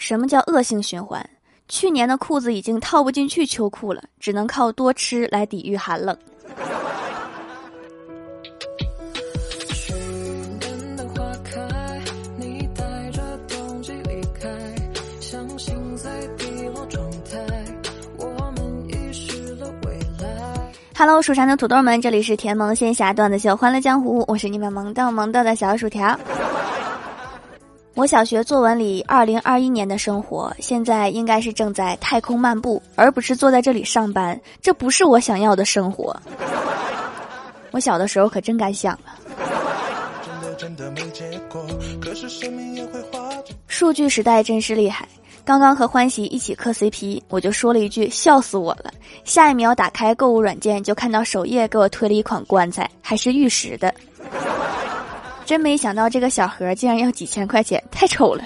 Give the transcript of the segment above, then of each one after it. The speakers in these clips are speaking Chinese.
什么叫恶性循环？去年的裤子已经套不进去秋裤了，只能靠多吃来抵御寒冷。Hello，蜀山的土豆们，这里是甜萌仙侠段子秀《欢乐江湖》，我是你们萌豆萌豆的小薯条。我小学作文里，二零二一年的生活现在应该是正在太空漫步，而不是坐在这里上班。这不是我想要的生活。我小的时候可真敢想啊！数据时代真是厉害。刚刚和欢喜一起磕 CP，我就说了一句笑死我了。下一秒打开购物软件，就看到首页给我推了一款棺材，还是玉石的。真没想到这个小盒竟然要几千块钱，太丑了。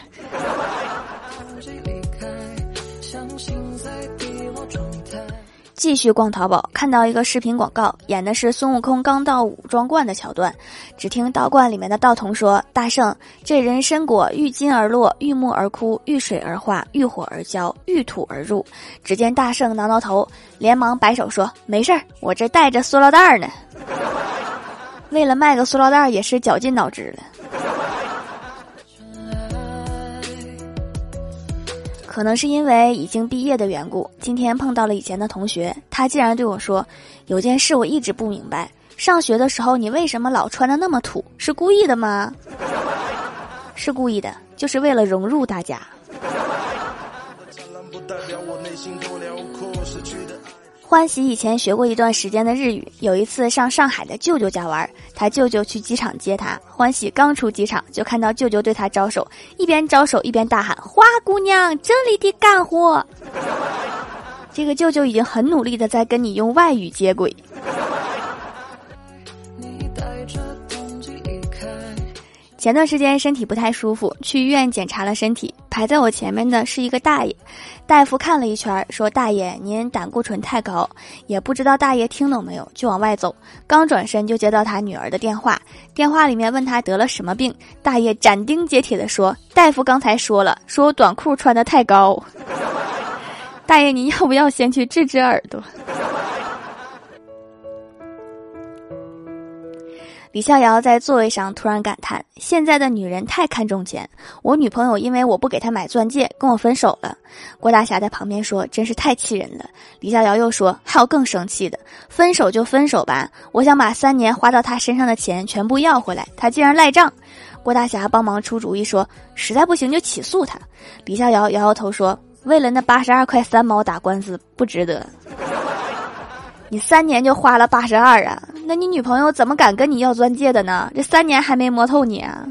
继续逛淘宝，看到一个视频广告，演的是孙悟空刚到五庄观的桥段。只听道观里面的道童说：“大圣，这人参果遇金而落，遇木而枯，遇水而化，遇火而焦，遇土而入。”只见大圣挠挠头，连忙摆手说：“没事儿，我这带着塑料袋呢。”为了卖个塑料袋，也是绞尽脑汁了。可能是因为已经毕业的缘故，今天碰到了以前的同学，他竟然对我说：“有件事我一直不明白，上学的时候你为什么老穿的那么土？是故意的吗？”是故意的，就是为了融入大家。欢喜以前学过一段时间的日语，有一次上上海的舅舅家玩，他舅舅去机场接他。欢喜刚出机场，就看到舅舅对他招手，一边招手一边大喊：“花姑娘，这里的干活！”这个舅舅已经很努力的在跟你用外语接轨。前段时间身体不太舒服，去医院检查了身体。排在我前面的是一个大爷，大夫看了一圈，说：“大爷，您胆固醇太高。”也不知道大爷听懂没有，就往外走。刚转身就接到他女儿的电话，电话里面问他得了什么病。大爷斩钉截铁地说：“大夫刚才说了，说我短裤穿的太高。”大爷，你要不要先去治治耳朵？李逍遥在座位上突然感叹：“现在的女人太看重钱，我女朋友因为我不给她买钻戒跟我分手了。”郭大侠在旁边说：“真是太气人了。”李逍遥又说：“还有更生气的，分手就分手吧，我想把三年花到他身上的钱全部要回来，他竟然赖账。”郭大侠帮忙出主意说：“实在不行就起诉他。”李逍遥摇摇头说：“为了那八十二块三毛打官司不值得。”你三年就花了八十二啊？那你女朋友怎么敢跟你要钻戒的呢？这三年还没摸透你啊！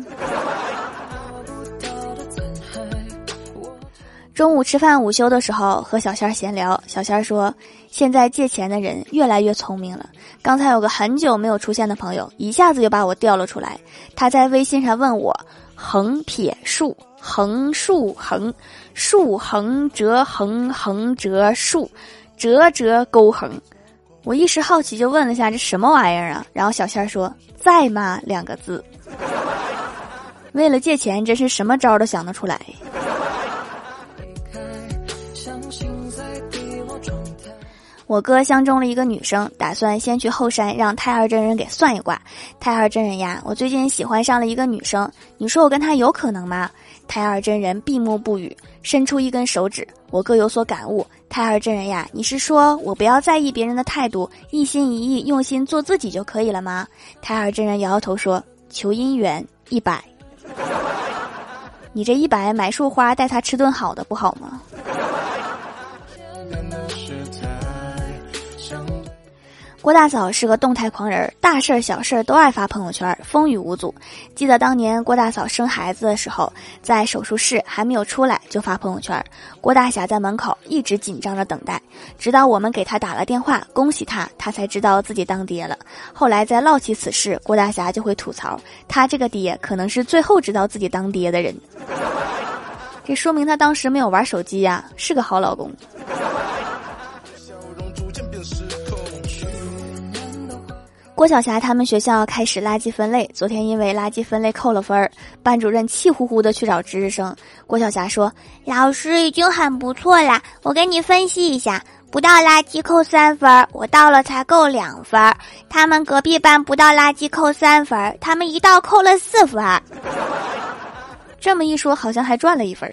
中午吃饭午休的时候和小仙儿闲聊，小仙儿说：“现在借钱的人越来越聪明了。刚才有个很久没有出现的朋友，一下子就把我调了出来。他在微信上问我：横撇竖，横竖横，竖横折横横折竖，折折勾横。”我一时好奇，就问了下这什么玩意儿啊？然后小仙儿说：“在吗？”两个字。为了借钱，真是什么招都想得出来。我哥相中了一个女生，打算先去后山让太二真人给算一卦。太二真人呀，我最近喜欢上了一个女生，你说我跟她有可能吗？太二真人闭目不语，伸出一根手指。我哥有所感悟。太二真人呀，你是说我不要在意别人的态度，一心一意用心做自己就可以了吗？太二真人摇摇头说：“求姻缘一百，你这一百买束花带他吃顿好的不好吗？”郭大嫂是个动态狂人，大事儿小事儿都爱发朋友圈，风雨无阻。记得当年郭大嫂生孩子的时候，在手术室还没有出来就发朋友圈，郭大侠在门口一直紧张着等待，直到我们给他打了电话恭喜他，他才知道自己当爹了。后来再唠起此事，郭大侠就会吐槽，他这个爹可能是最后知道自己当爹的人。这说明他当时没有玩手机呀，是个好老公。郭晓霞他们学校开始垃圾分类，昨天因为垃圾分类扣了分儿，班主任气呼呼的去找值日生。郭晓霞说：“老师已经很不错啦，我给你分析一下，不倒垃圾扣三分，我倒了才够两分。他们隔壁班不倒垃圾扣三分，他们一倒扣了四分。这么一说，好像还赚了一分。”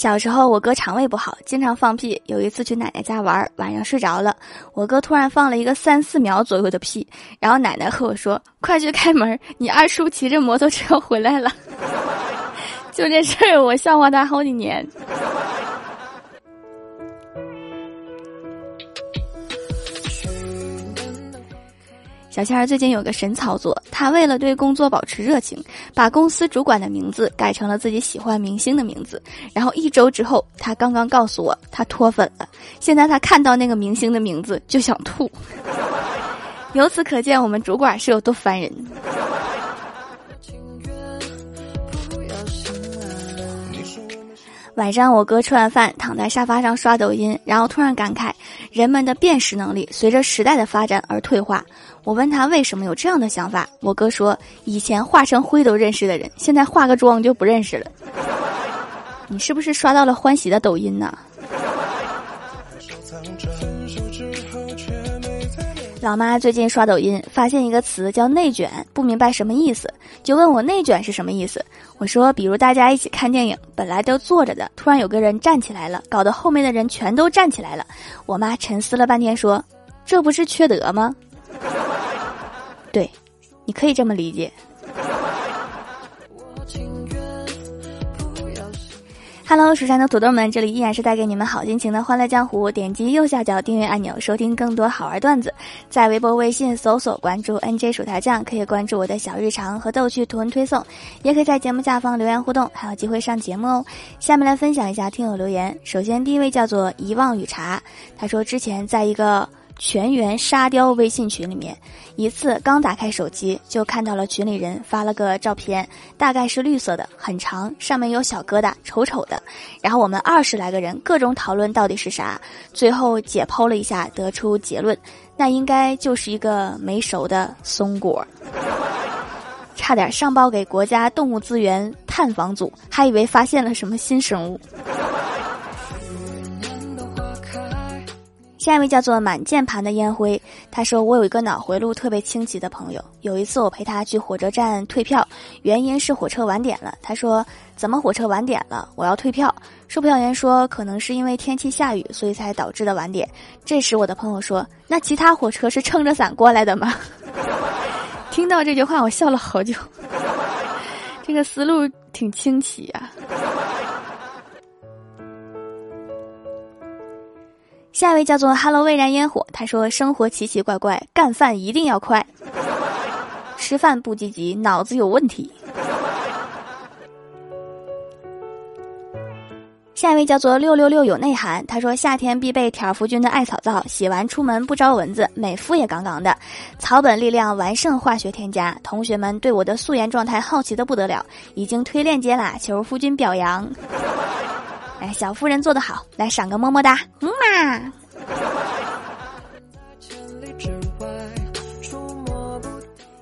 小时候，我哥肠胃不好，经常放屁。有一次去奶奶家玩，晚上睡着了，我哥突然放了一个三四秒左右的屁，然后奶奶和我说：“快去开门，你二叔骑着摩托车回来了。”就这事儿，我笑话他好几年。小仙儿最近有个神操作，他为了对工作保持热情，把公司主管的名字改成了自己喜欢明星的名字。然后一周之后，他刚刚告诉我，他脱粉了。现在他看到那个明星的名字就想吐。由此可见，我们主管是有多烦人。晚上，我哥吃完饭躺在沙发上刷抖音，然后突然感慨：人们的辨识能力随着时代的发展而退化。我问他为什么有这样的想法，我哥说：以前化成灰都认识的人，现在化个妆就不认识了。你是不是刷到了欢喜的抖音呢？老妈最近刷抖音，发现一个词叫“内卷”，不明白什么意思，就问我“内卷”是什么意思。我说，比如大家一起看电影，本来都坐着的，突然有个人站起来了，搞得后面的人全都站起来了。我妈沉思了半天说：“这不是缺德吗？”你可以这么理解。Hello，蜀山的土豆们，这里依然是带给你们好心情的欢乐江湖。点击右下角订阅按钮，收听更多好玩段子。在微博、微信搜索关注 NJ 薯条酱，可以关注我的小日常和逗趣图文推送，也可以在节目下方留言互动，还有机会上节目哦。下面来分享一下听友留言。首先，第一位叫做遗忘与茶，他说之前在一个。全员沙雕微信群里面，一次刚打开手机就看到了群里人发了个照片，大概是绿色的，很长，上面有小疙瘩，丑丑的。然后我们二十来个人各种讨论到底是啥，最后解剖了一下，得出结论，那应该就是一个没熟的松果。差点上报给国家动物资源探访组，还以为发现了什么新生物。下一位叫做满键盘的烟灰，他说：“我有一个脑回路特别清奇的朋友，有一次我陪他去火车站退票，原因是火车晚点了。他说：怎么火车晚点了？我要退票。售票员说：可能是因为天气下雨，所以才导致的晚点。这时我的朋友说：那其他火车是撑着伞过来的吗？听到这句话，我笑了好久。这个思路挺清奇呀。”下一位叫做 “Hello 未燃烟火”，他说：“生活奇奇怪怪，干饭一定要快，吃饭不积极，脑子有问题。”下一位叫做“六六六有内涵”，他说：“夏天必备挑夫君的艾草皂，洗完出门不招蚊子，美肤也杠杠的。草本力量完胜化学添加。同学们对我的素颜状态好奇的不得了，已经推链接啦，求夫君表扬。”哎，小夫人做得好，来赏个么么哒，嗯嘛。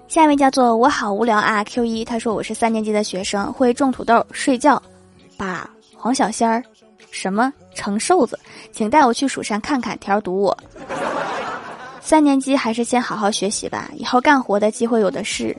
下一位叫做我好无聊啊 Q 一，他说我是三年级的学生，会种土豆、睡觉，把黄小仙儿，什么成瘦子，请带我去蜀山看看。条堵我，三年级还是先好好学习吧，以后干活的机会有的是。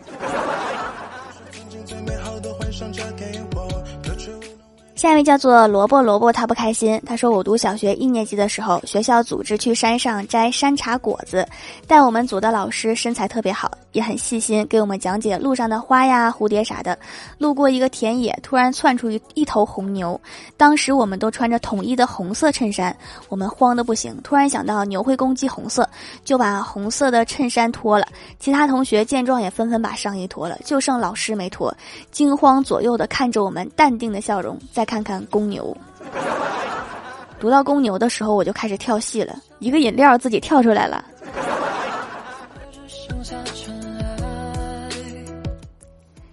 下一位叫做萝卜萝卜，他不开心。他说：“我读小学一年级的时候，学校组织去山上摘山茶果子，带我们组的老师身材特别好，也很细心，给我们讲解路上的花呀、蝴蝶啥的。路过一个田野，突然窜出一一头红牛，当时我们都穿着统一的红色衬衫，我们慌得不行。突然想到牛会攻击红色，就把红色的衬衫脱了。其他同学见状也纷纷把上衣脱了，就剩老师没脱，惊慌左右的看着我们，淡定的笑容在。”看看公牛，读到公牛的时候，我就开始跳戏了，一个饮料自己跳出来了。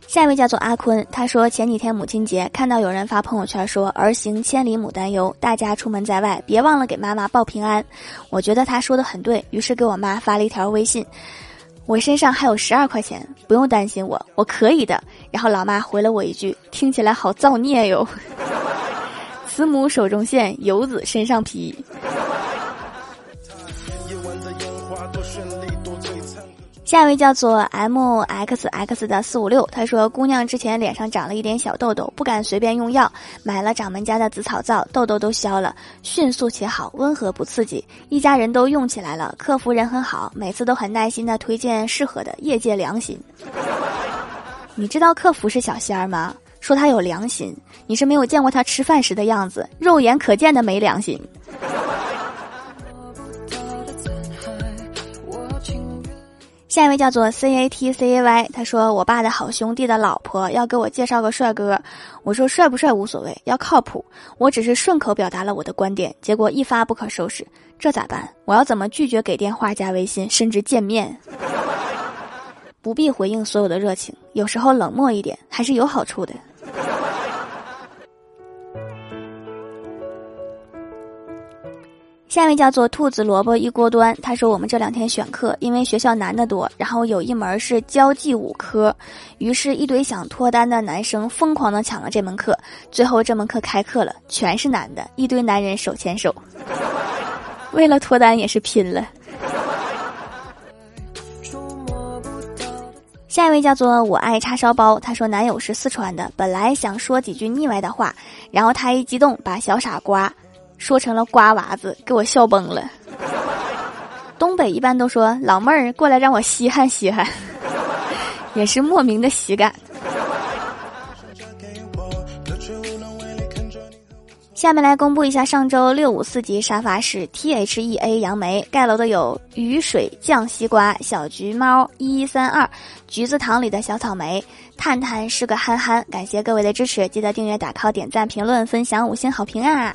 下一位叫做阿坤，他说前几天母亲节看到有人发朋友圈说儿行千里母担忧，大家出门在外别忘了给妈妈报平安。我觉得他说的很对，于是给我妈发了一条微信，我身上还有十二块钱，不用担心我，我可以的。然后老妈回了我一句，听起来好造孽哟，慈母手中线，游子身上披。下一位叫做 M X X 的四五六，他说：“姑娘之前脸上长了一点小痘痘，不敢随便用药，买了掌门家的紫草皂，痘痘都消了，迅速且好，温和不刺激。一家人都用起来了，客服人很好，每次都很耐心的推荐适合的，业界良心。你知道客服是小仙儿吗？说他有良心，你是没有见过他吃饭时的样子，肉眼可见的没良心。”下一位叫做 C A T C A Y，他说我爸的好兄弟的老婆要给我介绍个帅哥，我说帅不帅无所谓，要靠谱。我只是顺口表达了我的观点，结果一发不可收拾，这咋办？我要怎么拒绝给电话、加微信，甚至见面？不必回应所有的热情，有时候冷漠一点还是有好处的。下一位叫做兔子萝卜一锅端，他说我们这两天选课，因为学校男的多，然后有一门是交际舞科，于是，一堆想脱单的男生疯狂的抢了这门课，最后这门课开课了，全是男的，一堆男人手牵手，为了脱单也是拼了。下一位叫做我爱叉烧包，他说男友是四川的，本来想说几句腻歪的话，然后他一激动把小傻瓜。说成了瓜娃子，给我笑崩了。东北一般都说老妹儿过来让我稀罕稀罕，也是莫名的喜感。下面来公布一下上周六五四级沙发是 T H E A 杨梅盖楼的有雨水酱西瓜小橘猫一一三二橘子糖里的小草莓探探是个憨憨，感谢各位的支持，记得订阅、打 call、点赞、评论、分享五星好评啊！